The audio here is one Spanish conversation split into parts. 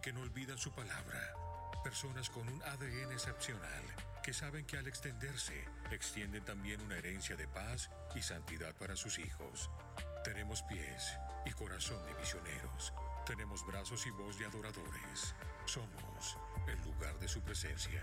que no olvidan su palabra. Personas con un ADN excepcional que saben que al extenderse, extienden también una herencia de paz y santidad para sus hijos. Tenemos pies y corazón de misioneros. Tenemos brazos y voz de adoradores. Somos el lugar de su presencia.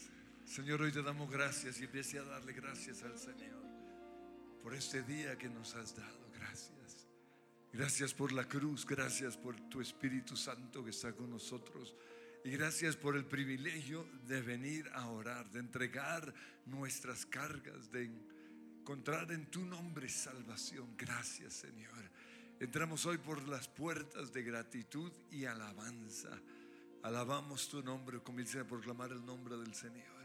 Señor, hoy te damos gracias y empiece a darle gracias al Señor por este día que nos has dado. Gracias. Gracias por la cruz, gracias por tu Espíritu Santo que está con nosotros. Y gracias por el privilegio de venir a orar, de entregar nuestras cargas, de encontrar en tu nombre salvación. Gracias Señor. Entramos hoy por las puertas de gratitud y alabanza. Alabamos tu nombre, comienza a proclamar el nombre del Señor.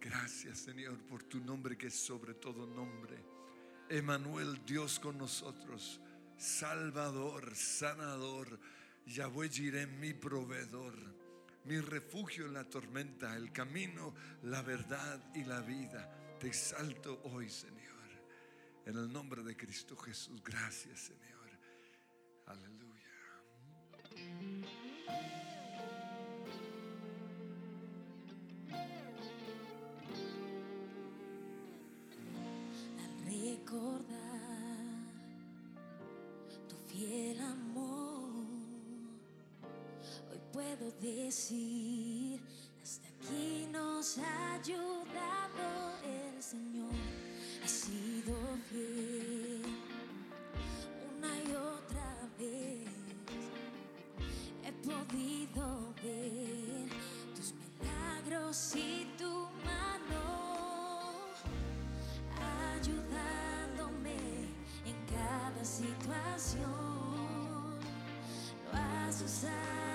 Gracias, Señor, por tu nombre que es sobre todo nombre. Emanuel, Dios con nosotros, Salvador, sanador, Yahweh Jireh, mi proveedor, mi refugio en la tormenta, el camino, la verdad y la vida. Te exalto hoy, Señor. En el nombre de Cristo Jesús, gracias, Señor. Aleluya. Hasta aquí nos ha ayudado el Señor, ha sido fiel una y otra vez. He podido ver tus milagros y tu mano ayudándome en cada situación. Lo has usado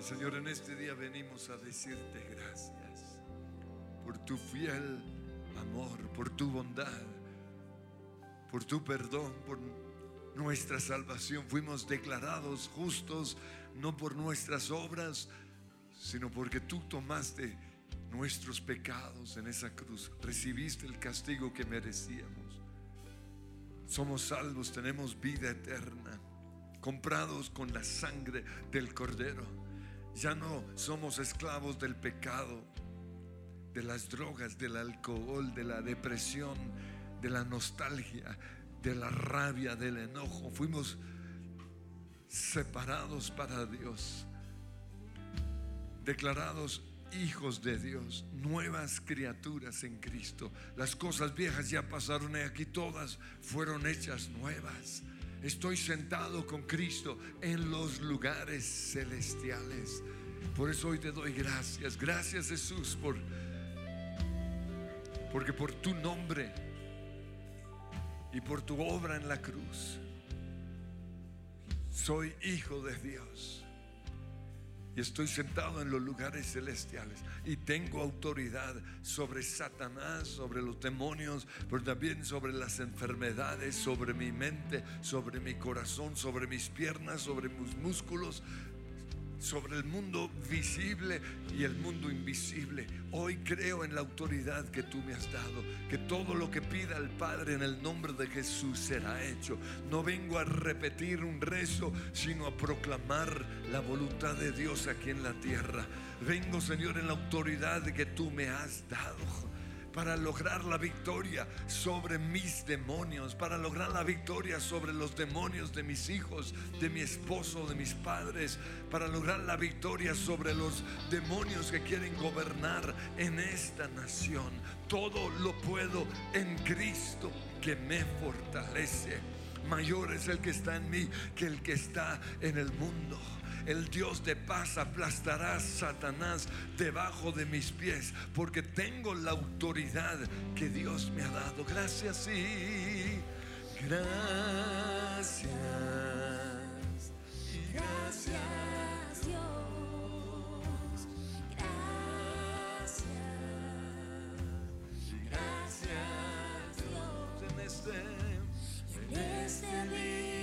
Y Señor, en este día venimos a decirte gracias por tu fiel amor, por tu bondad, por tu perdón, por nuestra salvación. Fuimos declarados justos no por nuestras obras, sino porque tú tomaste nuestros pecados en esa cruz. Recibiste el castigo que merecíamos. Somos salvos, tenemos vida eterna, comprados con la sangre del Cordero. Ya no somos esclavos del pecado, de las drogas, del alcohol, de la depresión, de la nostalgia, de la rabia, del enojo. Fuimos separados para Dios, declarados hijos de Dios, nuevas criaturas en Cristo. Las cosas viejas ya pasaron y aquí todas fueron hechas nuevas. Estoy sentado con Cristo en los lugares celestiales. Por eso hoy te doy gracias. Gracias Jesús por porque por tu nombre y por tu obra en la cruz soy hijo de Dios. Estoy sentado en los lugares celestiales y tengo autoridad sobre Satanás, sobre los demonios, pero también sobre las enfermedades, sobre mi mente, sobre mi corazón, sobre mis piernas, sobre mis músculos, sobre el mundo visible y el mundo invisible. Hoy creo en la autoridad que tú me has dado, que todo lo que pida el Padre en el nombre de Jesús será hecho. No vengo a repetir un rezo, sino a proclamar la voluntad de Dios aquí en la tierra. Vengo, Señor, en la autoridad que tú me has dado para lograr la victoria sobre mis demonios, para lograr la victoria sobre los demonios de mis hijos, de mi esposo, de mis padres, para lograr la victoria sobre los demonios que quieren gobernar en esta nación. Todo lo puedo en Cristo que me fortalece. Mayor es el que está en mí que el que está en el mundo el Dios de paz aplastará a Satanás debajo de mis pies, porque tengo la autoridad que Dios me ha dado. Gracias y gracias. Gracias Dios, gracias, gracias Dios. En este, En este día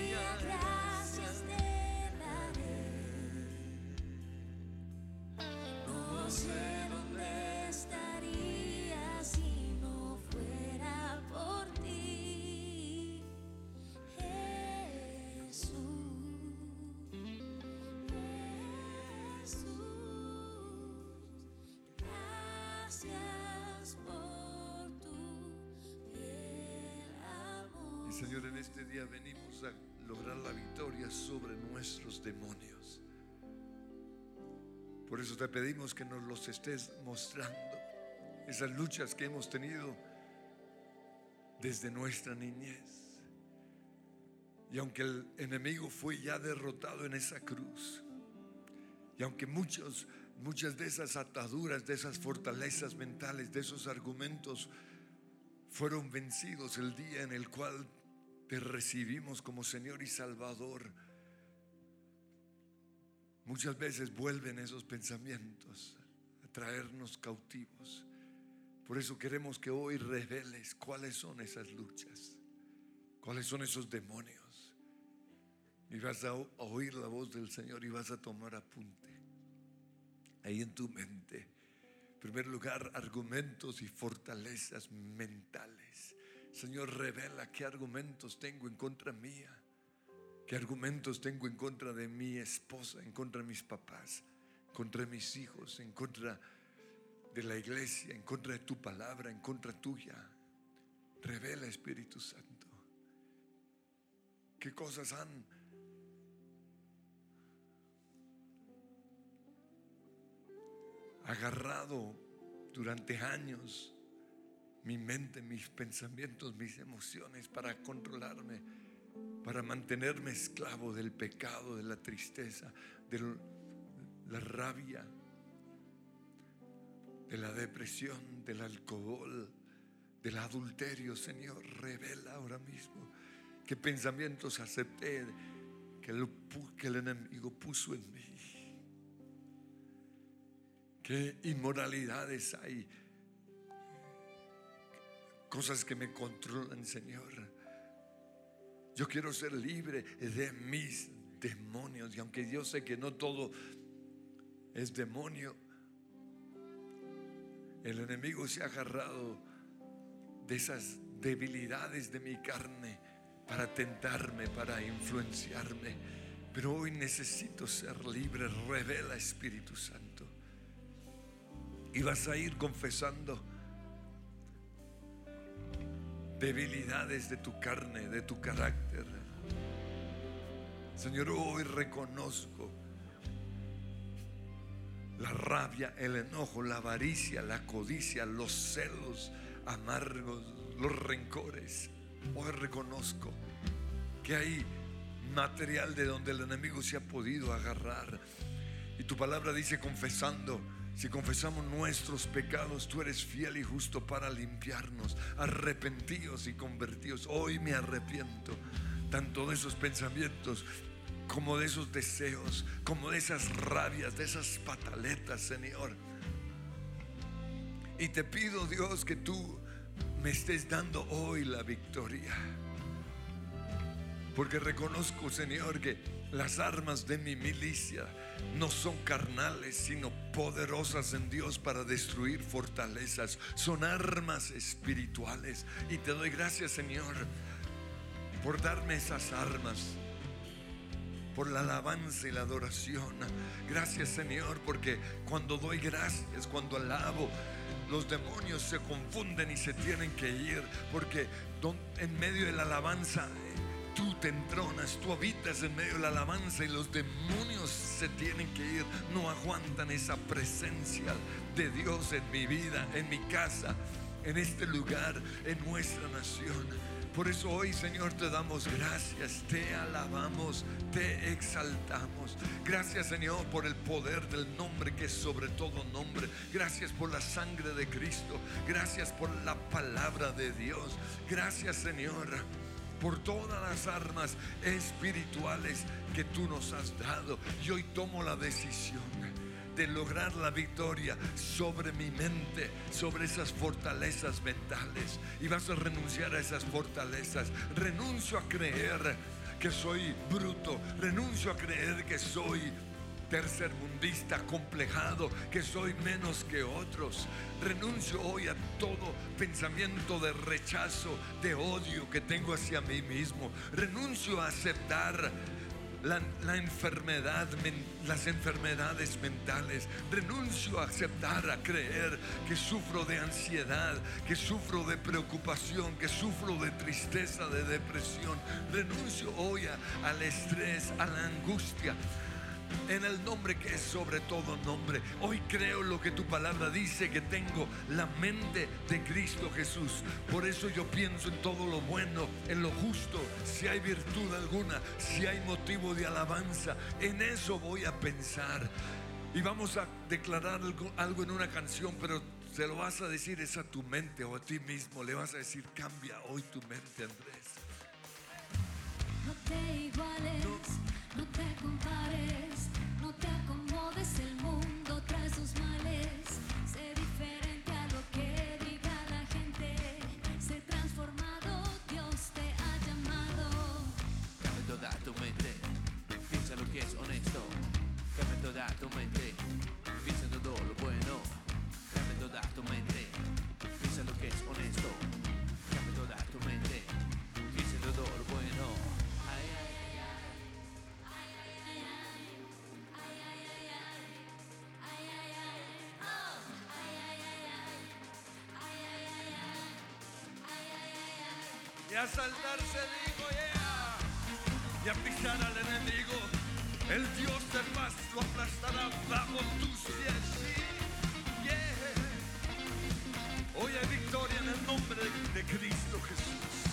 Señor, en este día venimos a lograr la victoria sobre nuestros demonios. Por eso te pedimos que nos los estés mostrando. Esas luchas que hemos tenido desde nuestra niñez. Y aunque el enemigo fue ya derrotado en esa cruz, y aunque muchos, muchas de esas ataduras, de esas fortalezas mentales, de esos argumentos fueron vencidos el día en el cual te recibimos como Señor y Salvador, muchas veces vuelven esos pensamientos a traernos cautivos. Por eso queremos que hoy reveles cuáles son esas luchas, cuáles son esos demonios. Y vas a oír la voz del Señor y vas a tomar apunte. Ahí en tu mente. En primer lugar, argumentos y fortalezas mentales. Señor, revela qué argumentos tengo en contra mía. ¿Qué argumentos tengo en contra de mi esposa, en contra de mis papás, contra mis hijos, en contra de la iglesia, en contra de tu palabra, en contra tuya? Revela, Espíritu Santo. ¿Qué cosas han agarrado durante años mi mente, mis pensamientos, mis emociones para controlarme, para mantenerme esclavo del pecado, de la tristeza, de la rabia, de la depresión, del alcohol, del adulterio. Señor, revela ahora mismo qué pensamientos acepté que, el enemigo puso en mí. qué inmoralidades hay, cosas que me controlan, Señor. Yo quiero ser libre de mis demonios y aunque yo sé que no todo es demonio, el enemigo se ha agarrado de esas debilidades de mi carne para tentarme, para influenciarme. Pero hoy necesito ser libre. Revela Espíritu Santo. Y vas a ir confesando debilidades de tu carne, de tu carácter. Señor, hoy reconozco la rabia, el enojo, la avaricia, la codicia, los celos amargos, los rencores. Hoy reconozco que hay material de donde el enemigo se ha podido agarrar. Y tu palabra dice confesando, si confesamos nuestros pecados, tú eres fiel y justo para limpiarnos. Arrepentidos y convertidos. Hoy me arrepiento tanto de esos pensamientos como de esos deseos, como de esas rabias, de esas pataletas, Señor. Y te pido, Dios, que tú me estés dando hoy la victoria. Porque reconozco, Señor, que las armas de mi milicia no son carnales, sino poderosas en Dios para destruir fortalezas. Son armas espirituales. Y te doy gracias, Señor, por darme esas armas por la alabanza y la adoración. Gracias Señor, porque cuando doy gracias, cuando alabo, los demonios se confunden y se tienen que ir, porque en medio de la alabanza tú te entronas, tú habitas en medio de la alabanza y los demonios se tienen que ir, no aguantan esa presencia de Dios en mi vida, en mi casa, en este lugar, en nuestra nación. Por eso hoy, Señor, te damos gracias, te alabamos, te exaltamos. Gracias, Señor, por el poder del nombre que es sobre todo nombre. Gracias por la sangre de Cristo. Gracias por la palabra de Dios. Gracias, Señor por todas las armas espirituales que tú nos has dado. Y hoy tomo la decisión de lograr la victoria sobre mi mente, sobre esas fortalezas mentales. Y vas a renunciar a esas fortalezas. Renuncio a creer que soy bruto. Renuncio a creer que soy tercermundista, complejado, que soy menos que otros. Renuncio hoy a todo pensamiento de rechazo, de odio que tengo hacia mí mismo. Renuncio a aceptar la, enfermedad, las enfermedades mentales. Renuncio a aceptar, a creer que sufro de ansiedad, que sufro de preocupación, que sufro de tristeza, de depresión. Renuncio hoy al estrés, a la angustia en el nombre que es sobre todo nombre. Hoy creo lo que tu palabra dice, que tengo la mente de Cristo Jesús. Por eso yo pienso en todo lo bueno, en lo justo, si hay virtud alguna, si hay motivo de alabanza, en eso voy a pensar. Y vamos a declarar algo, en una canción, pero se lo vas a decir es a tu mente o a ti mismo. Le vas a decir, cambia hoy tu mente, Andrés. No te iguales, no te compares, toda tu mente, piensa lo que es honesto. Cambia toda tu mente, piensa en todo lo bueno. Cambia toda tu mente, a saltarse digo, yeah. Y a pisar al enemigo. El Dios de paz lo aplastará bajo tus pies. Sí, yeah. Hoy hay victoria en el nombre de Cristo Jesús.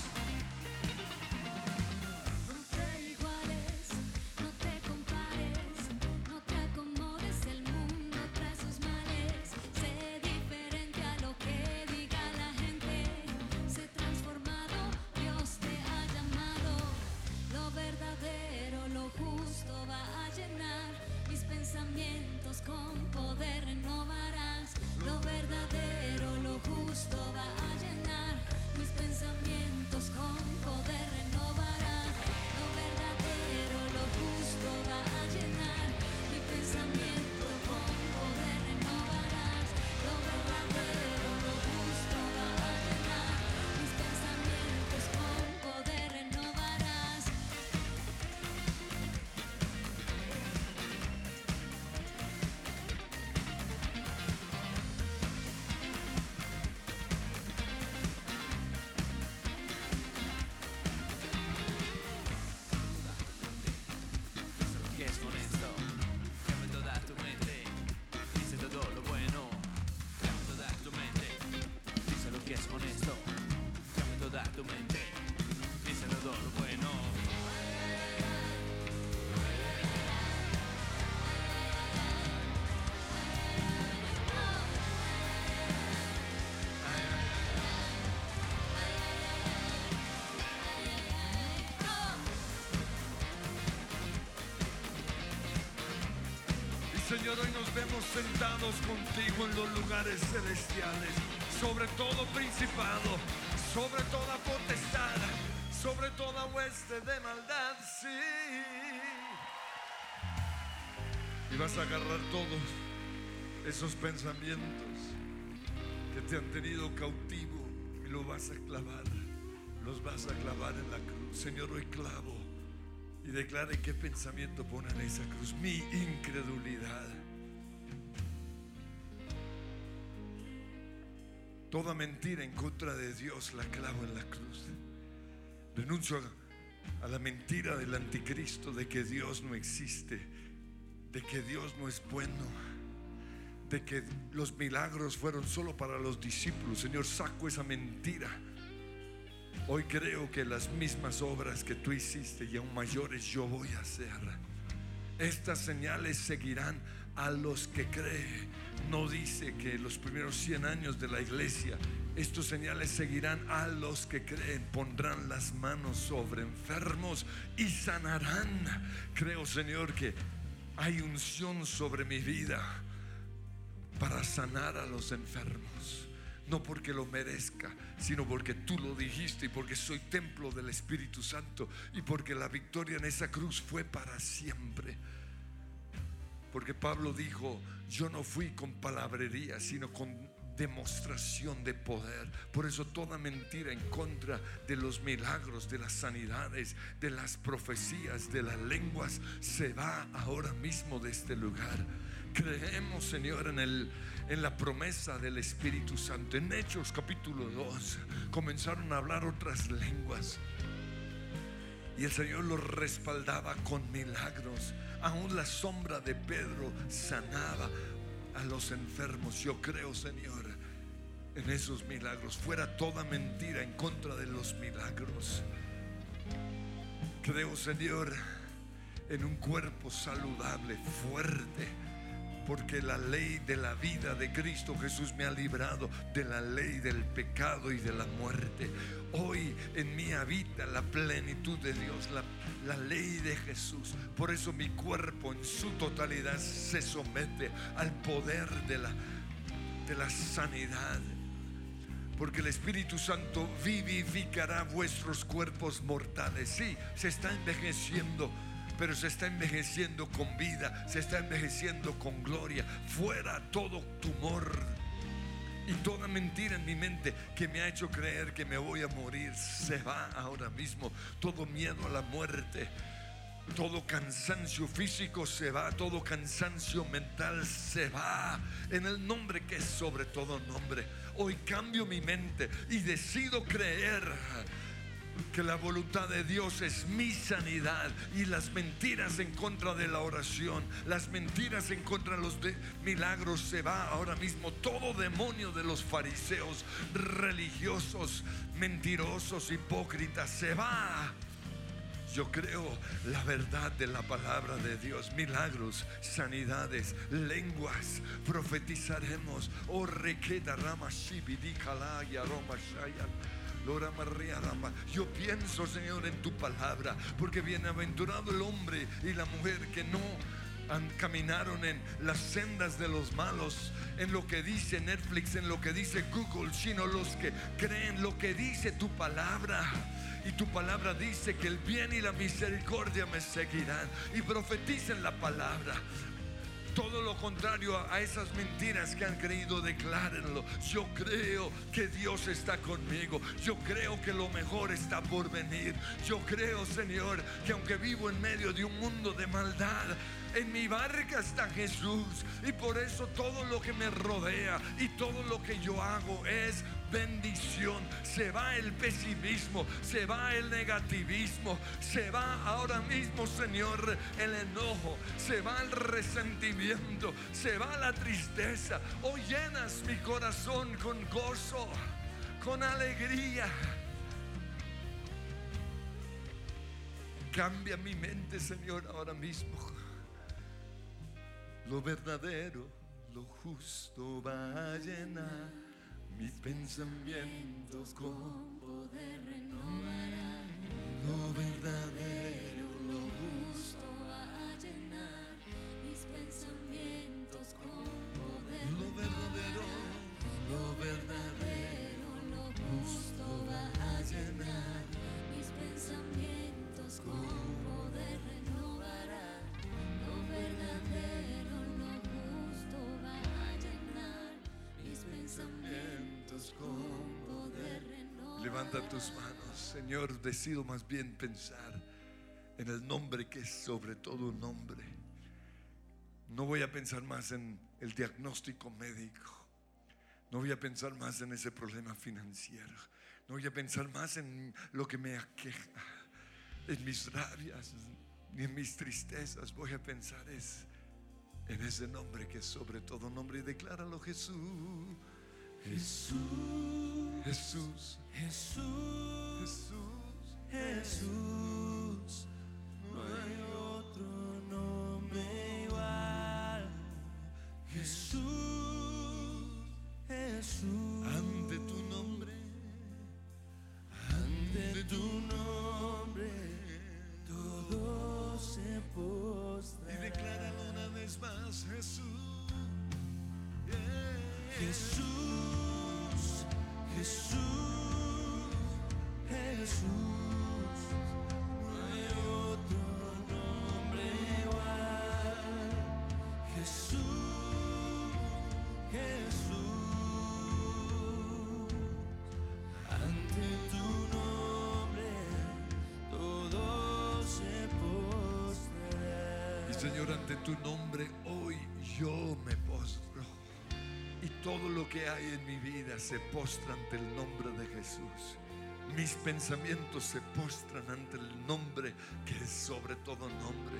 Señor, hoy nos vemos sentados contigo en los lugares celestiales, sobre todo principado, sobre toda potestad, sobre toda hueste de maldad, sí. Y vas a agarrar todos esos pensamientos que te han tenido cautivo y lo vas a clavar, los vas a clavar en la cruz. Señor, hoy clavo y declare qué pensamiento pone en esa cruz. Mi incredulidad. Toda mentira en contra de Dios la clavo en la cruz. Renuncio a, a la mentira del anticristo de que Dios no existe, de que Dios no es bueno, de que los milagros fueron solo para los discípulos. Señor, saco esa mentira. Hoy creo que las mismas obras que tú hiciste y aún mayores yo voy a hacer. Estas señales seguirán a los que creen. No dice que los primeros 100 años de la iglesia, estos señales seguirán a los que creen. Pondrán las manos sobre enfermos y sanarán. Creo, Señor, que hay unción sobre mi vida para sanar a los enfermos. No porque lo merezca, sino porque tú lo dijiste y porque soy templo del Espíritu Santo y porque la victoria en esa cruz fue para siempre. Porque Pablo dijo, yo no fui con palabrería, sino con demostración de poder. Por eso toda mentira en contra de los milagros, de las sanidades, de las profecías, de las lenguas, se va ahora mismo de este lugar. Creemos, Señor, en, el, en la promesa del Espíritu Santo. En Hechos capítulo 2 comenzaron a hablar otras lenguas. Y el Señor los respaldaba con milagros. Aún la sombra de Pedro sanaba a los enfermos. Yo creo, Señor, en esos milagros. Fuera toda mentira en contra de los milagros. Creo, Señor, en un cuerpo saludable, fuerte. Porque la ley de la vida de Cristo Jesús me ha librado de la ley del pecado y de la muerte. Hoy en mí habita la plenitud de Dios, la, ley de Jesús. Por eso mi cuerpo en su totalidad se somete al poder de la, de la sanidad. Porque el Espíritu Santo vivificará vuestros cuerpos mortales. Sí, se está envejeciendo, pero se está envejeciendo con vida, se está envejeciendo con gloria. Fuera todo tumor y toda mentira en mi mente que me ha hecho creer que me voy a morir. Se va ahora mismo. Todo miedo a la muerte. Todo cansancio físico se va, todo cansancio mental se va en el nombre que es sobre todo nombre. Hoy cambio mi mente y decido creer que la voluntad de Dios es mi sanidad y las mentiras en contra de la oración, las mentiras en contra de los de milagros se va ahora mismo. Todo demonio de los fariseos religiosos, mentirosos, hipócritas se va. Yo creo la verdad de la palabra de Dios, milagros, sanidades, lenguas, profetizaremos. Oh, requeta rama shibidi kalaya roma shayan. Yo pienso, Señor, en tu palabra, porque bienaventurado el hombre y la mujer que no caminaron en las sendas de los malos, en lo que dice Netflix, en lo que dice Google, sino los que creen lo que dice tu palabra. Y tu palabra dice que el bien y la misericordia me seguirán. Y profeticen la palabra. Todo lo contrario a esas mentiras que han creído, declárenlo. Yo creo que Dios está conmigo. Yo creo que lo mejor está por venir. Yo creo, Señor, que aunque vivo en medio de un mundo de maldad, en mi barca está Jesús. Y por eso todo lo que me rodea y todo lo que yo hago es bendición. Se va el pesimismo, se va el negativismo, se va ahora mismo, Señor, el enojo, se va el resentimiento, se va la tristeza. Hoy llenas mi corazón con gozo, con alegría. Cambia mi mente, Señor, ahora mismo. Lo verdadero, lo justo va a llenar mis pensamientos con poder renovarán lo verdadero, lo justo va a llenar mis pensamientos con poder lo verdadero. Levanta tus manos. Señor, decido más bien pensar en el nombre que es sobre todo un nombre. No voy a pensar más en el diagnóstico médico. No voy a pensar más en ese problema financiero. No voy a pensar más en lo que me aqueja, en mis rabias, ni en mis tristezas. Voy a pensar es en ese nombre que es sobre todo nombre y decláralo Jesús. Jesús, Jesús, Jesús, Jesús. No hay otro nombre igual. Jesús, Jesús. Ante tu nombre, Ante tu nombre todo se y postra. decláralo una vez más Jesús. Yeah. Jesús, Señor, ante tu nombre hoy yo me. Y todo lo que hay en mi vida se postra ante el nombre de Jesús. Mis pensamientos se postran ante el nombre que es sobre todo nombre.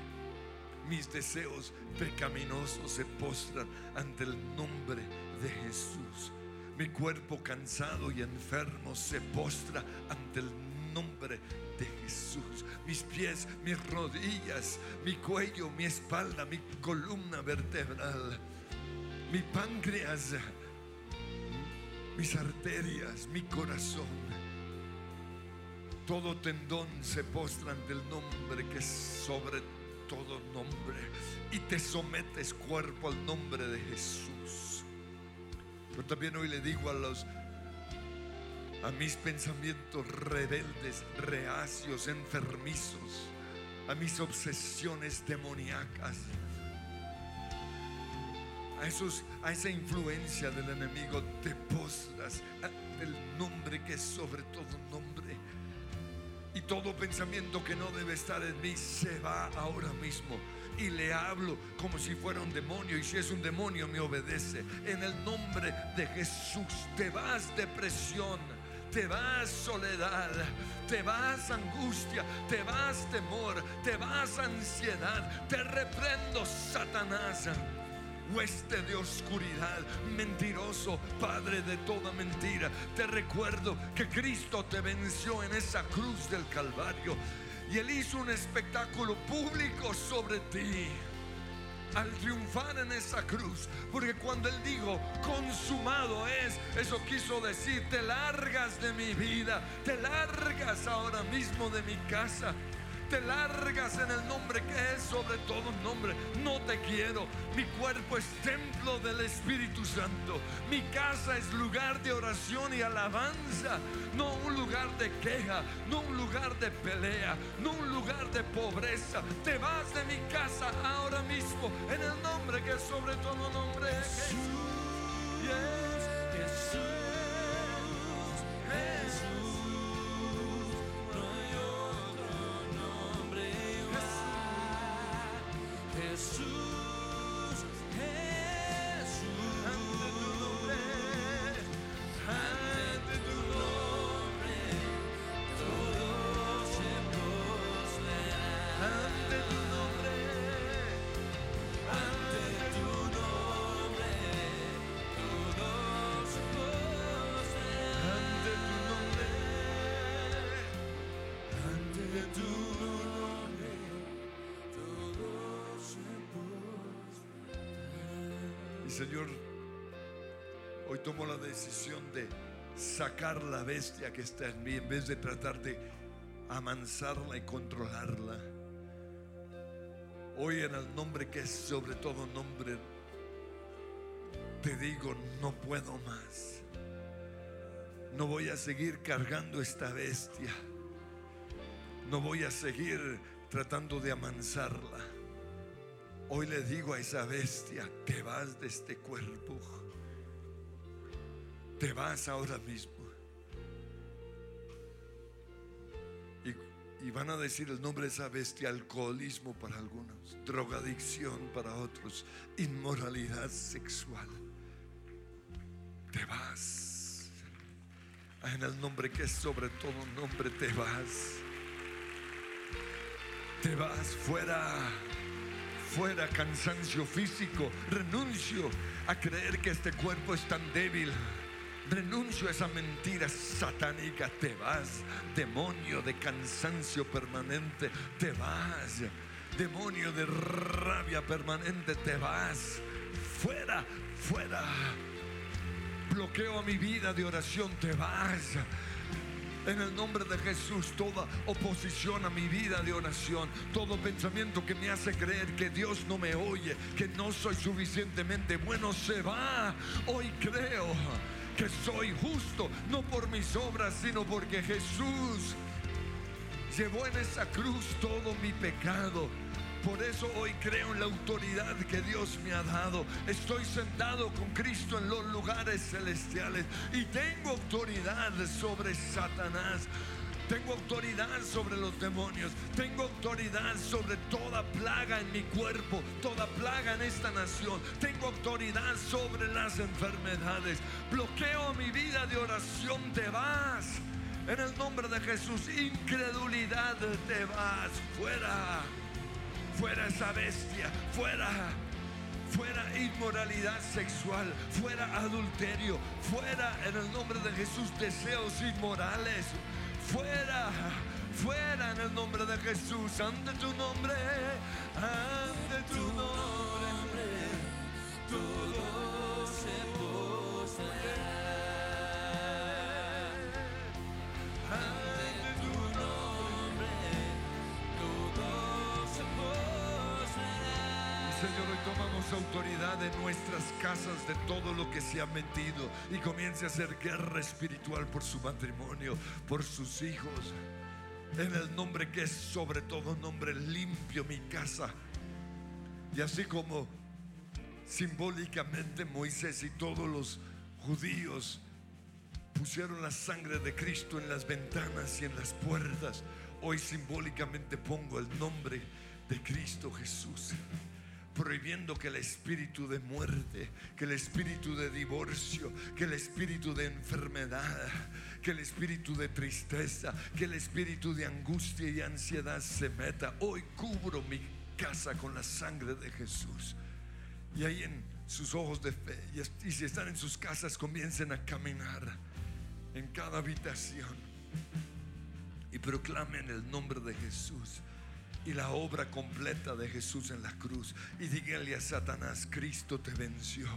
Mis deseos pecaminosos se postran ante el nombre de Jesús. Mi cuerpo cansado y enfermo se postra ante el nombre de Jesús. Mis pies, mis rodillas, mi cuello, mi espalda, mi columna vertebral, mi páncreas, mis arterias, mi corazón. Todo tendón se postra ante el nombre que es sobre todo nombre y te sometes cuerpo al nombre de Jesús. Yo también hoy le digo a los a mis pensamientos rebeldes, reacios, enfermizos, a mis obsesiones demoníacas, a, esos, a esa influencia del enemigo, te postras el nombre que es sobre todo nombre. Y todo pensamiento que no debe estar en mí se va ahora mismo. Y le hablo como si fuera un demonio. Y si es un demonio me obedece. En el nombre de Jesús te vas depresión. Te vas soledad, te vas angustia, te vas temor, te vas ansiedad. Te reprendo, Satanás hueste de oscuridad, mentiroso, padre de toda mentira. Te recuerdo que Cristo te venció en esa cruz del Calvario y Él hizo un espectáculo público sobre ti. Al triunfar en esa cruz, porque cuando Él dijo, consumado es, eso quiso decir, te largas de mi vida, te largas ahora mismo de mi casa, te largas en el nombre que es sobre todo nombre. No te quiero. Mi cuerpo es templo del Espíritu Santo. Mi casa es lugar de oración y alabanza. No un lugar de queja, no un lugar de pelea, no un lugar de pobreza. Te vas de mi casa ahora mismo en el nombre que es sobre todo nombre. Jesús, Señor, hoy tomo la decisión de sacar la bestia que está en mí en vez de tratar de amansarla y controlarla. Hoy en el nombre que es sobre todo nombre, te digo, no puedo más. No voy a seguir cargando esta bestia. No voy a seguir tratando de amansarla. Hoy le digo a esa bestia, te vas de este cuerpo. Te vas ahora mismo. Y van a decir el nombre de esa bestia, alcoholismo para algunos, drogadicción para otros, inmoralidad sexual. Te vas. En el nombre que es sobre todo nombre, te vas. Te vas fuera. Fuera cansancio físico. Renuncio a creer que este cuerpo es tan débil. Renuncio a esa mentira satánica. Te vas, demonio de cansancio permanente. Te vas, demonio de rabia permanente. Te vas. Fuera, fuera. Bloqueo a mi vida de oración. Te vas. En el nombre de Jesús, toda oposición a mi vida de oración, todo pensamiento que me hace creer que Dios no me oye, que no soy suficientemente bueno, se va. Hoy creo que soy justo, no por mis obras, sino porque Jesús llevó en esa cruz todo mi pecado. Por eso hoy creo en la autoridad que Dios me ha dado. Estoy sentado con Cristo en los lugares celestiales y tengo autoridad sobre Satanás. Tengo autoridad sobre los demonios. Tengo autoridad sobre toda plaga en mi cuerpo, toda plaga en esta nación. Tengo autoridad sobre las enfermedades. Bloqueo mi vida de oración. Te vas. En el nombre de Jesús, incredulidad, te vas fuera. Fuera esa bestia, fuera. Fuera inmoralidad sexual, fuera adulterio, fuera en el nombre de Jesús deseos inmorales, fuera, fuera en el nombre de Jesús, ante tu nombre, ante tu nombre, todo tomamos autoridad en nuestras casas de todo lo que se ha metido y comience a hacer guerra espiritual por su matrimonio, por sus hijos. En el nombre que es sobre todo nombre limpio mi casa. Y así como simbólicamente Moisés y todos los judíos pusieron la sangre de Cristo en las ventanas y en las puertas, hoy simbólicamente pongo el nombre de Cristo Jesús prohibiendo que el espíritu de muerte, que el espíritu de divorcio, que el espíritu de enfermedad, que el espíritu de tristeza, que el espíritu de angustia y ansiedad se meta. Hoy cubro mi casa con la sangre de Jesús. Y ahí en sus ojos de fe, y, si están en sus casas, comiencen a caminar en cada habitación y proclamen el nombre de Jesús y la obra completa de Jesús en la cruz. Y díganle a Satanás, Cristo te venció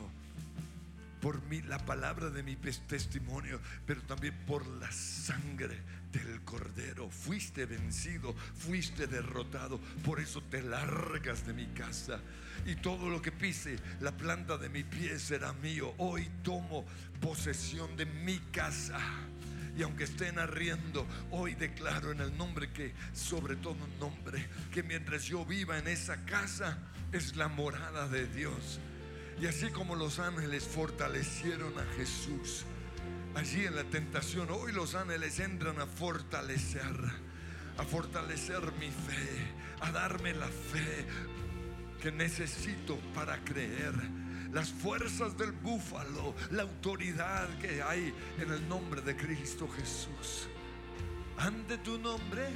por mí, la palabra de mi testimonio, pero también por la sangre del cordero. Fuiste vencido, fuiste derrotado, por eso te largas de mi casa. Y todo lo que pise la planta de mi pie será mío. Hoy tomo posesión de mi casa. Y aunque estén arriendo, hoy declaro en el nombre que, sobre todo nombre, que mientras yo viva en esa casa, es la morada de Dios. Y así como los ángeles fortalecieron a Jesús, allí en la tentación, hoy los ángeles entran a fortalecer, a fortalecer mi fe, a darme la fe que necesito para creer. Las fuerzas del búfalo, la autoridad que hay en el nombre de Cristo Jesús. Ante tu nombre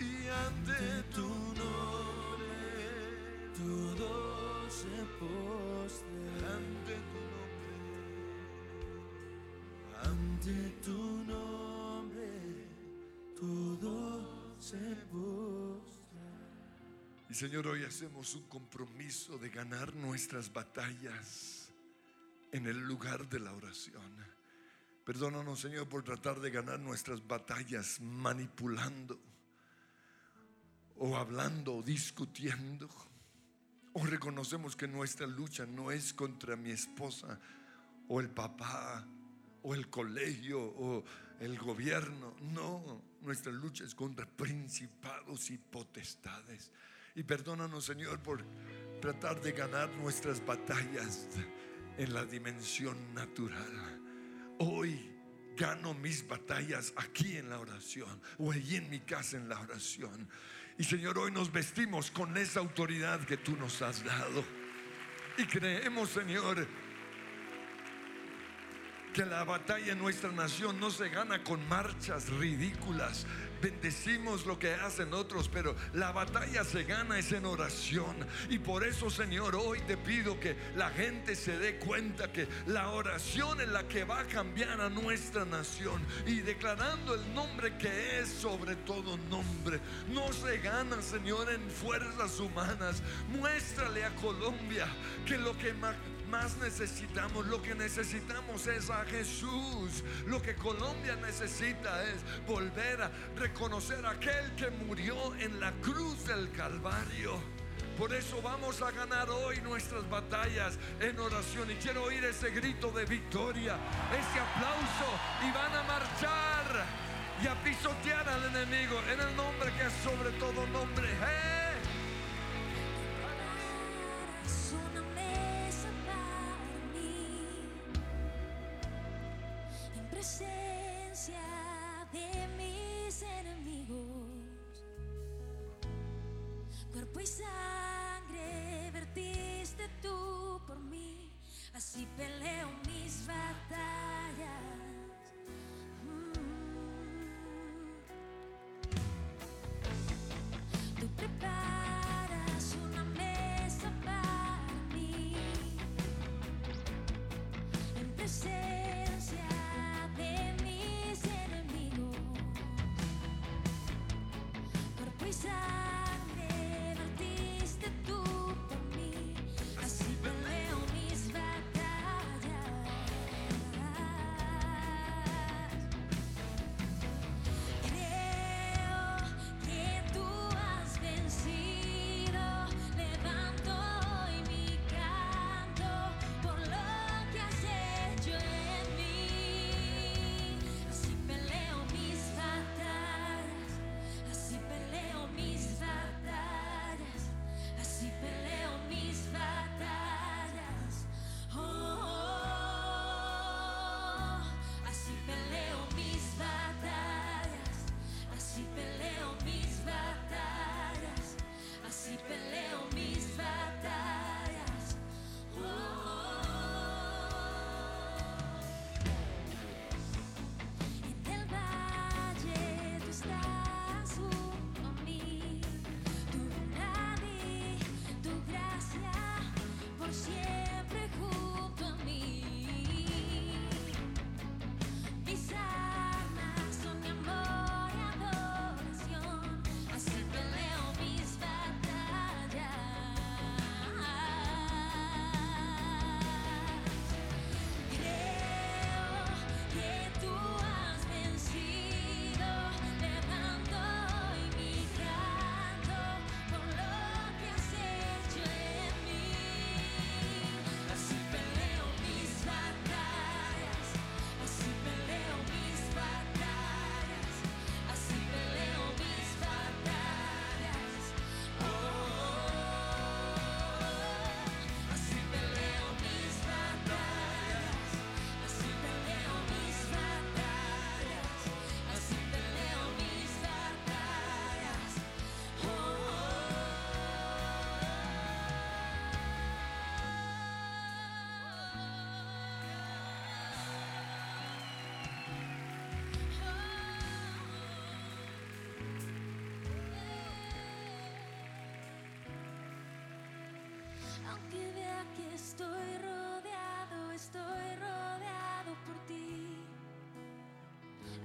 y ante tu nombre, Todo se postra ante tu nombre. ante tu nombre. Todo se postra. Señor, hoy hacemos un compromiso de ganar nuestras batallas en el lugar de la oración. Perdónanos, Señor, por tratar de ganar nuestras batallas manipulando o hablando o discutiendo. O reconocemos que nuestra lucha no es contra mi esposa o el papá o el colegio o el gobierno. No, nuestra lucha es contra principados y potestades. Y perdónanos, Señor, por tratar de ganar nuestras batallas en la dimensión natural. Hoy gano mis batallas aquí en la oración o allí en mi casa en la oración. Y Señor, hoy nos vestimos con esa autoridad que tú nos has dado. Y creemos, Señor, que la batalla en nuestra nación no se gana con marchas ridículas. Bendecimos lo que hacen otros, pero la batalla se gana es en oración. Y por eso, Señor, hoy te pido que la gente se dé cuenta que la oración es la que va a cambiar a nuestra nación. Y declarando el nombre que es sobre todo nombre. No se gana, Señor, en fuerzas humanas. Muéstrale a Colombia que lo que más necesitamos, lo que necesitamos es a Jesús. Lo que Colombia necesita es volver a reconocer a aquel que murió en la cruz del Calvario. Por eso vamos a ganar hoy nuestras batallas en oración. Y quiero oír ese grito de victoria, ese aplauso. Y van a marchar y a pisotear al enemigo en el nombre que es sobre todo nombre. ¡Eh! Presencia de mis enemigos. Cuerpo y sangre vertiste tú por mí, así peleo mis batallas. Mm.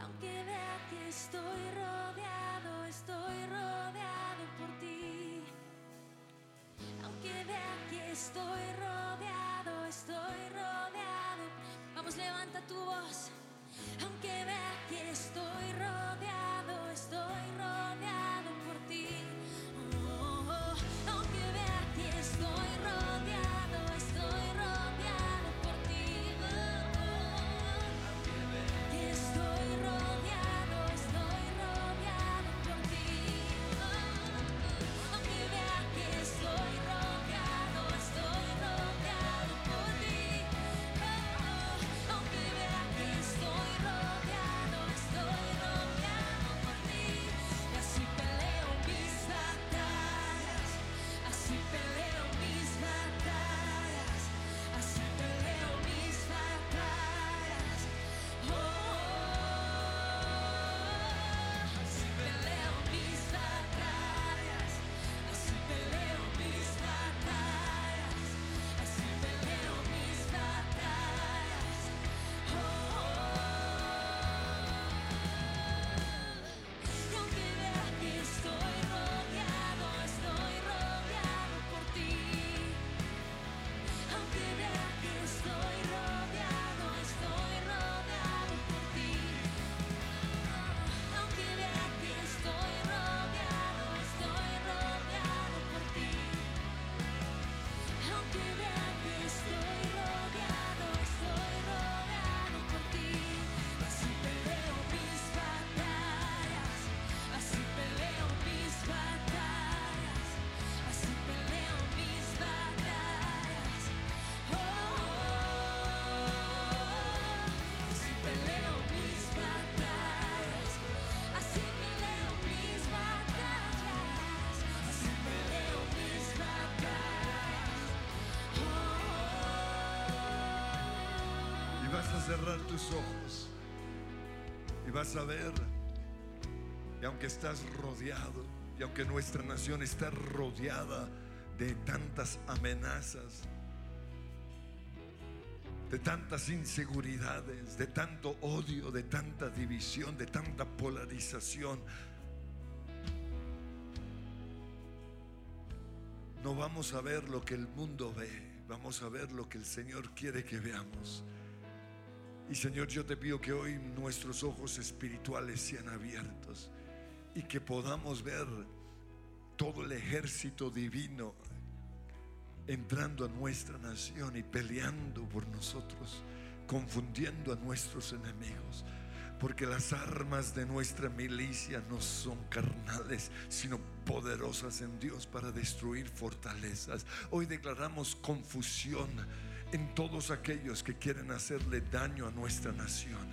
Aunque vea que estoy rodeado, estoy rodeado por ti. Aunque vea que estoy rodeado, estoy rodeado. Vamos, levanta tu voz. Aunque vea que estoy rodeado, estoy rodeado por ti. Cerrar tus ojos y vas a ver, y aunque estás rodeado, y aunque nuestra nación está rodeada de tantas amenazas, de tantas inseguridades, de tanto odio, de tanta división, de tanta polarización, no vamos a ver lo que el mundo ve, vamos a ver lo que el Señor quiere que veamos. Y Señor, yo te pido que hoy nuestros ojos espirituales sean abiertos y que podamos ver todo el ejército divino entrando a nuestra nación y peleando por nosotros, confundiendo a nuestros enemigos. Porque las armas de nuestra milicia no son carnales, sino poderosas en Dios para destruir fortalezas. Hoy declaramos confusión en todos aquellos que quieren hacerle daño a nuestra nación.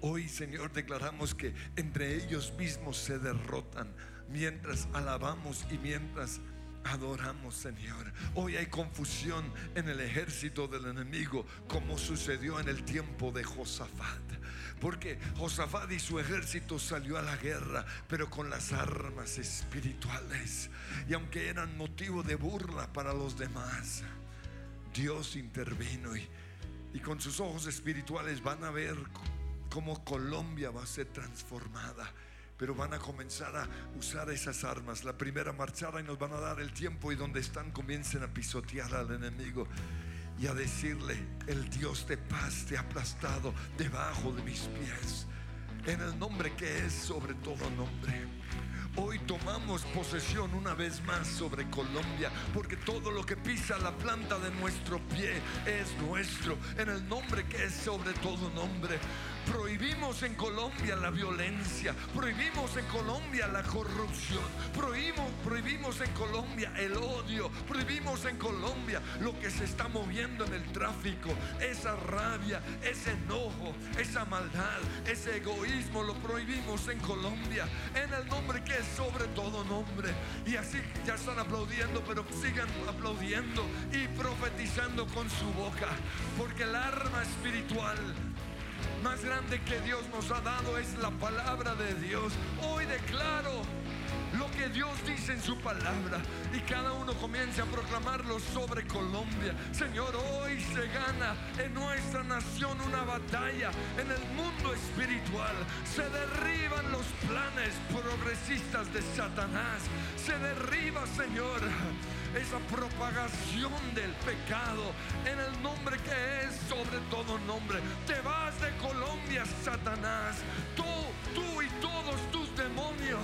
Hoy, Señor, declaramos que entre ellos mismos se derrotan mientras alabamos y mientras adoramos, Señor. Hoy hay confusión en el ejército del enemigo, como sucedió en el tiempo de Josafat. Porque Josafat y su ejército salió a la guerra, pero con las armas espirituales. Y aunque eran motivo de burla para los demás, Dios intervino y, y con sus ojos espirituales van a ver cómo Colombia va a ser transformada. Pero van a comenzar a usar esas armas. La primera marchada y nos van a dar el tiempo y donde están comiencen a pisotear al enemigo y a decirle, el Dios de paz te ha aplastado debajo de mis pies. En el nombre que es sobre todo nombre. Hoy tomamos posesión una vez más sobre Colombia, porque todo lo que pisa la planta de nuestro pie es nuestro, en el nombre que es sobre todo nombre. Prohibimos en Colombia la violencia, prohibimos en Colombia la corrupción, prohibimos, prohibimos en Colombia el odio, prohibimos en Colombia lo que se está moviendo en el tráfico, esa rabia, ese enojo, esa maldad, ese egoísmo, lo prohibimos en Colombia, en el nombre que es sobre todo nombre. Y así ya están aplaudiendo, pero sigan aplaudiendo y profetizando con su boca, porque el arma espiritual más grande que Dios nos ha dado es la palabra de Dios. Hoy declaro lo que Dios dice en su palabra y cada uno comience a proclamarlo sobre Colombia. Señor, hoy se gana en nuestra nación una batalla en el mundo espiritual. Se derriban los planes progresistas de Satanás. Se derriba, Señor, esa propagación del pecado en el nombre que es sobre todo nombre. Te vas de Colombia, Satanás. Tú, tú y todos tus demonios.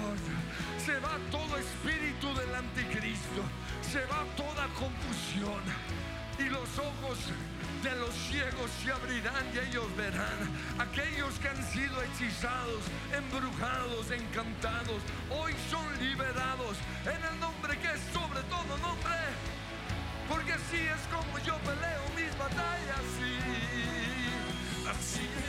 Se va todo espíritu del anticristo. Se va toda confusión. Y los ojos de los ciegos se abrirán y ellos verán. Aquellos que han sido hechizados, embrujados, encantados, hoy son liberados en el nombre que es sobre todo nombre. Porque así es como yo peleo mis batallas. Sí. Así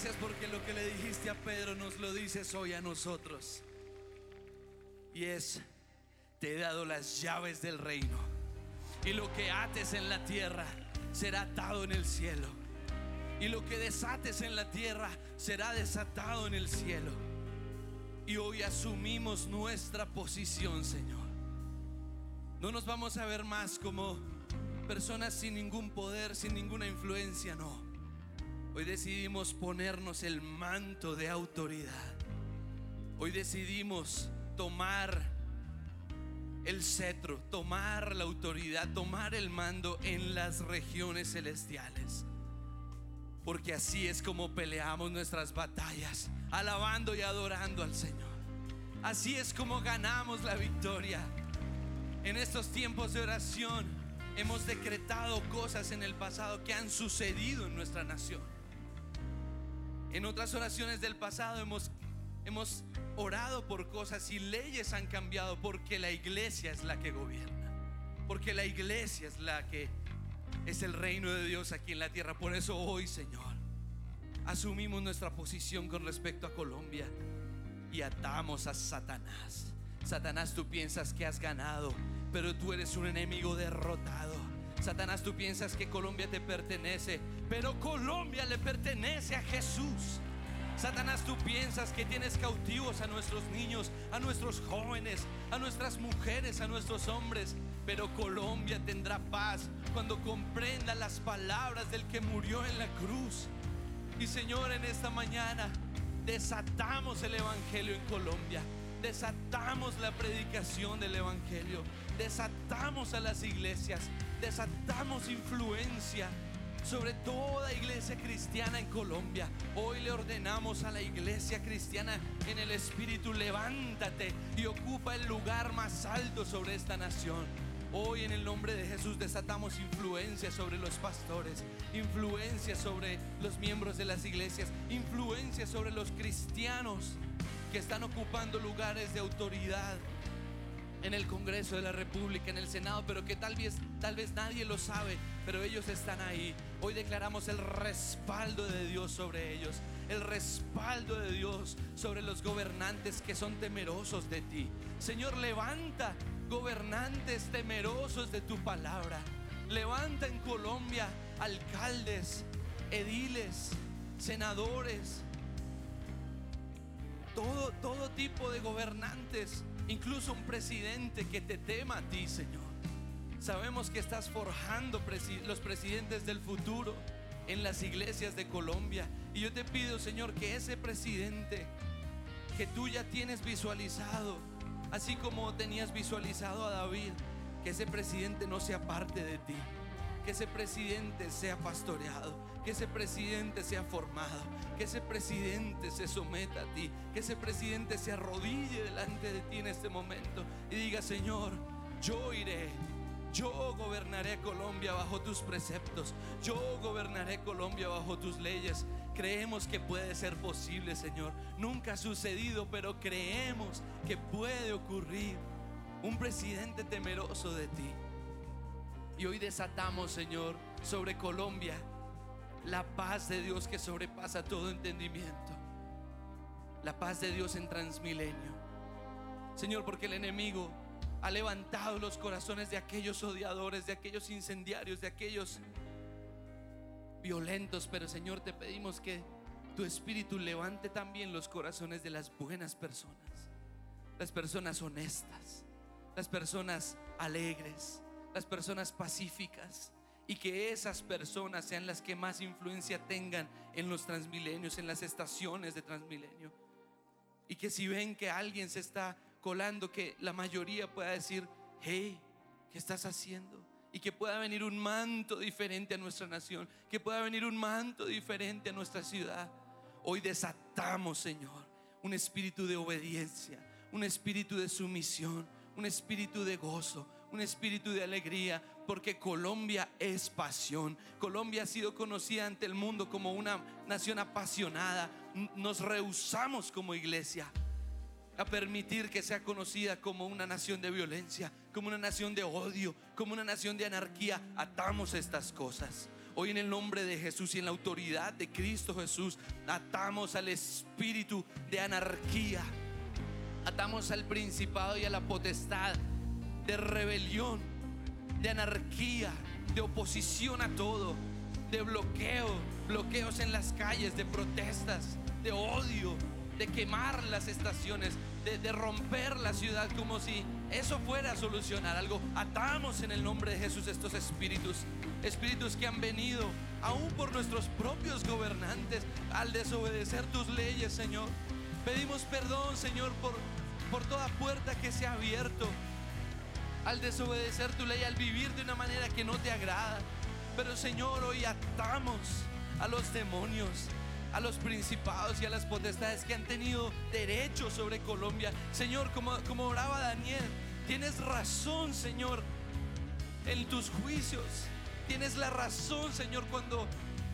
Gracias porque lo que le dijiste a Pedro nos lo dices hoy a nosotros. Y es, te he dado las llaves del reino. Y lo que ates en la tierra será atado en el cielo. Y lo que desates en la tierra será desatado en el cielo. Y hoy asumimos nuestra posición, Señor. No nos vamos a ver más como personas sin ningún poder, sin ninguna influencia, no. Hoy decidimos ponernos el manto de autoridad. Hoy decidimos tomar el cetro, tomar la autoridad, tomar el mando en las regiones celestiales. Porque así es como peleamos nuestras batallas, alabando y adorando al Señor. Así es como ganamos la victoria. En estos tiempos de oración hemos decretado cosas en el pasado que han sucedido en nuestra nación. En otras oraciones del pasado hemos, hemos orado por cosas y leyes han cambiado porque la iglesia es la que gobierna. Porque la iglesia es la que es el reino de Dios aquí en la tierra. Por eso hoy, Señor, asumimos nuestra posición con respecto a Colombia y atamos a Satanás. Satanás, tú piensas que has ganado, pero tú eres un enemigo derrotado. Satanás, tú piensas que Colombia te pertenece, pero Colombia le pertenece a Jesús. Satanás, tú piensas que tienes cautivos a nuestros niños, a nuestros jóvenes, a nuestras mujeres, a nuestros hombres, pero Colombia tendrá paz cuando comprenda las palabras del que murió en la cruz. Y Señor, en esta mañana desatamos el Evangelio en Colombia. Desatamos la predicación del Evangelio. Desatamos a las iglesias. Desatamos influencia sobre toda iglesia cristiana en Colombia. Hoy le ordenamos a la iglesia cristiana en el Espíritu, levántate y ocupa el lugar más alto sobre esta nación. Hoy en el nombre de Jesús desatamos influencia sobre los pastores, influencia sobre los miembros de las iglesias, influencia sobre los cristianos que están ocupando lugares de autoridad en el Congreso de la República, en el Senado, pero que tal vez, tal vez nadie lo sabe, pero ellos están ahí. Hoy declaramos el respaldo de Dios sobre ellos, el respaldo de Dios sobre los gobernantes que son temerosos de ti. Señor, levanta gobernantes temerosos de tu palabra. Levanta en Colombia alcaldes, ediles, senadores, todo, todo tipo de gobernantes, incluso un presidente que te tema a ti, Señor. Sabemos que estás forjando los presidentes del futuro en las iglesias de Colombia. Y yo te pido, Señor, que ese presidente que tú ya tienes visualizado, así como tenías visualizado a David, que ese presidente no sea parte de ti, que ese presidente sea pastoreado, que ese presidente sea formado, que ese presidente se someta a ti, que ese presidente se arrodille delante de ti en este momento y diga, Señor, yo iré. Yo gobernaré Colombia bajo tus preceptos. Yo gobernaré Colombia bajo tus leyes. Creemos que puede ser posible, Señor. Nunca ha sucedido, pero creemos que puede ocurrir. Un presidente temeroso de ti. Y hoy desatamos, Señor, sobre Colombia la paz de Dios que sobrepasa todo entendimiento. La paz de Dios en transmilenio. Señor, porque el enemigo ha levantado los corazones de aquellos odiadores, de aquellos incendiarios, de aquellos violentos. Pero Señor, te pedimos que tu espíritu levante también los corazones de las buenas personas, las personas honestas, las personas alegres, las personas pacíficas. Y que esas personas sean las que más influencia tengan en los transmilenios, en las estaciones de transmilenio. Y que si ven que alguien se está colando, que la mayoría pueda decir, hey, ¿qué estás haciendo? Y que pueda venir un manto diferente a nuestra nación, que pueda venir un manto diferente a nuestra ciudad. Hoy desatamos, Señor, un espíritu de obediencia, un espíritu de sumisión, un espíritu de gozo, un espíritu de alegría, porque Colombia es pasión. Colombia ha sido conocida ante el mundo como una nación apasionada. Nos rehusamos como iglesia a permitir que sea conocida como una nación de violencia, como una nación de odio, como una nación de anarquía. Atamos estas cosas. Hoy en el nombre de Jesús y en la autoridad de Cristo Jesús, atamos al espíritu de anarquía. Atamos al principado y a la potestad de rebelión, de anarquía, de oposición a todo, de bloqueo, bloqueos en las calles, de protestas, de odio, de quemar las estaciones, de, romper la ciudad como si eso fuera a solucionar algo. Atamos en el nombre de Jesús estos espíritus, espíritus que han venido aún por nuestros propios gobernantes al desobedecer tus leyes, Señor. Pedimos perdón, Señor, por, por toda puerta que se ha abierto al desobedecer tu ley, al vivir de una manera que no te agrada. Pero Señor, hoy atamos a los demonios, a los principados y a las potestades que han tenido derecho sobre Colombia. Señor, como, como oraba Daniel, tienes razón, Señor, en tus juicios. Tienes la razón, Señor, cuando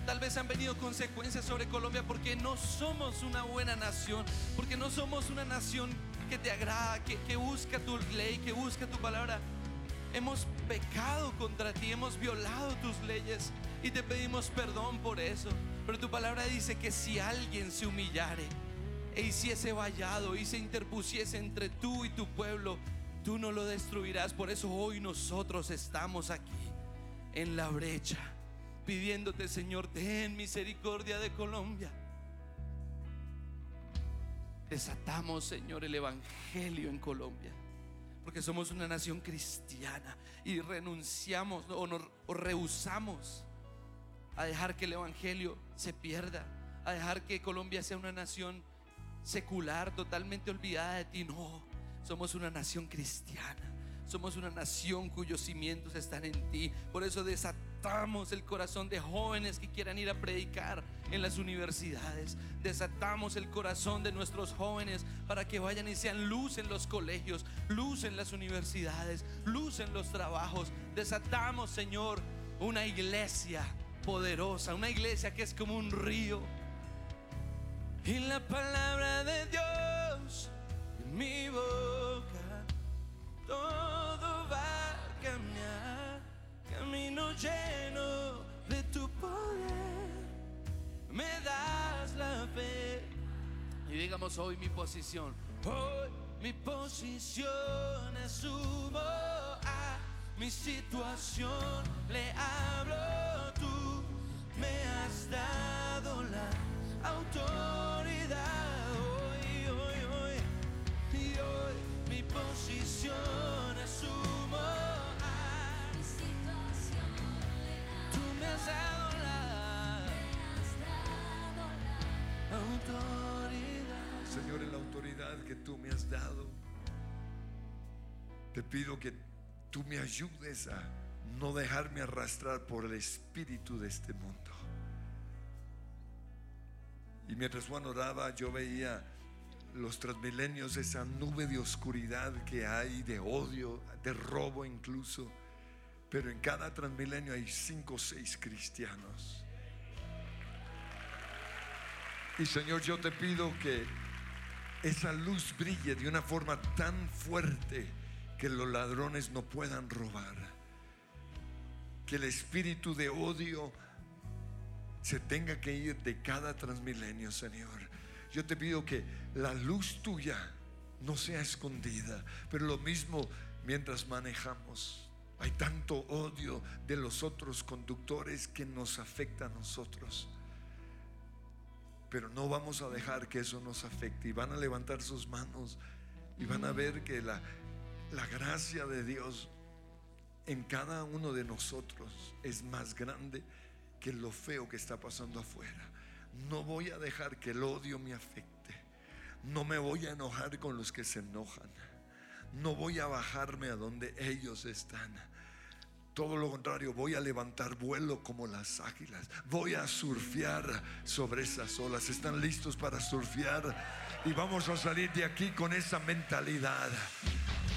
tal vez han venido consecuencias sobre Colombia porque no somos una buena nación, porque no somos una nación que te agrada, que, que busca tu ley, que busca tu palabra. Hemos pecado contra ti, hemos violado tus leyes y te pedimos perdón por eso. Pero tu palabra dice que si alguien se humillare e hiciese vallado y se interpusiese entre tú y tu pueblo, tú no lo destruirás. Por eso hoy nosotros estamos aquí en la brecha, pidiéndote, Señor, ten misericordia de Colombia. Desatamos, Señor, el Evangelio en Colombia. Porque somos una nación cristiana y renunciamos o, rehusamos a dejar que el Evangelio se pierda, a dejar que Colombia sea una nación secular, totalmente olvidada de ti. No, somos una nación cristiana. Somos una nación cuyos cimientos están en ti. Por eso desatamos el corazón de jóvenes que quieran ir a predicar en las universidades. Desatamos el corazón de nuestros jóvenes para que vayan y sean luz en los colegios, luz en las universidades, luz en los trabajos. Desatamos, Señor, una iglesia poderosa, una iglesia que es como un río. Y la palabra de Dios en mi boca, todo va a cambiar. Camino lleno Y digamos hoy mi posición, hoy mi posición asumo a mi situación, le hablo tú, me has dado la autoridad. Hoy, hoy, hoy, y hoy mi posición asumo a Mi situación. Le tú me has dado la autoridad. Señor, en la autoridad que tú me has dado, te pido que tú me ayudes a no dejarme arrastrar por el espíritu de este mundo. Y mientras Juan oraba, yo veía los transmilenios, esa nube de oscuridad que hay, de odio, de robo incluso. Pero en cada transmilenio hay cinco o seis cristianos. Y Señor, yo te pido que esa luz brille de una forma tan fuerte que los ladrones no puedan robar. Que el espíritu de odio se tenga que ir de cada transmilenio, Señor. Yo te pido que la luz tuya no sea escondida, pero lo mismo mientras manejamos. Hay tanto odio de los otros conductores que nos afecta a nosotros. Pero no vamos a dejar que eso nos afecte. Y van a levantar sus manos y van a mm. ver que la, la gracia de Dios en cada uno de nosotros es más grande que lo feo que está pasando afuera. No voy a dejar que el odio me afecte. No me voy a enojar con los que se enojan. No voy a bajarme a donde ellos están. Todo lo contrario, voy a levantar vuelo como las águilas. Voy a surfear sobre esas olas. ¿Están listos para surfear? Y vamos a salir de aquí con esa mentalidad.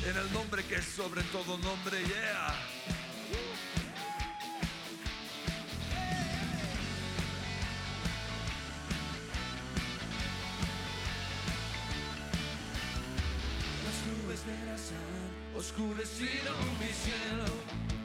En el nombre que es sobre todo nombre, yeah. Las nubes de la oscurecieron mi cielo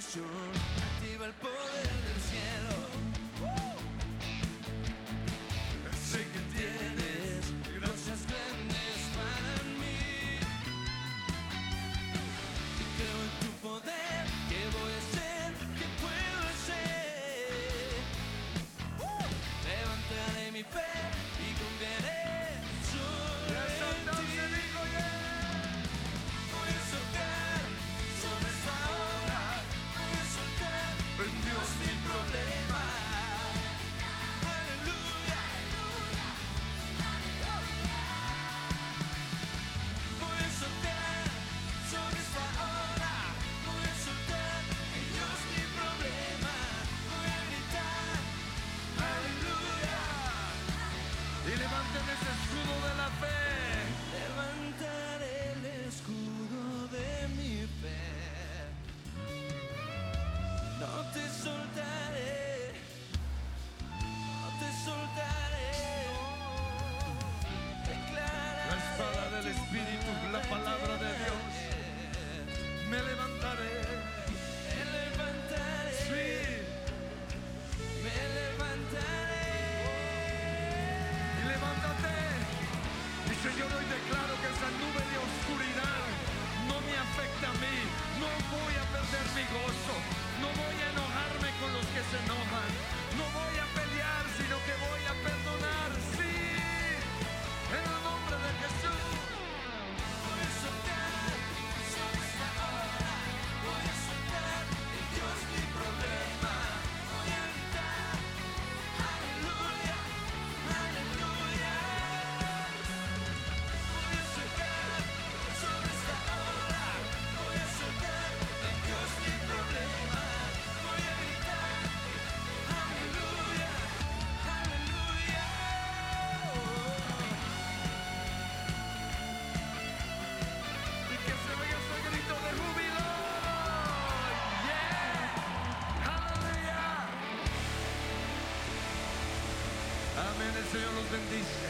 pasión activa el poder. Dio lo benedice.